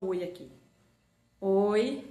oi aqui. Oi.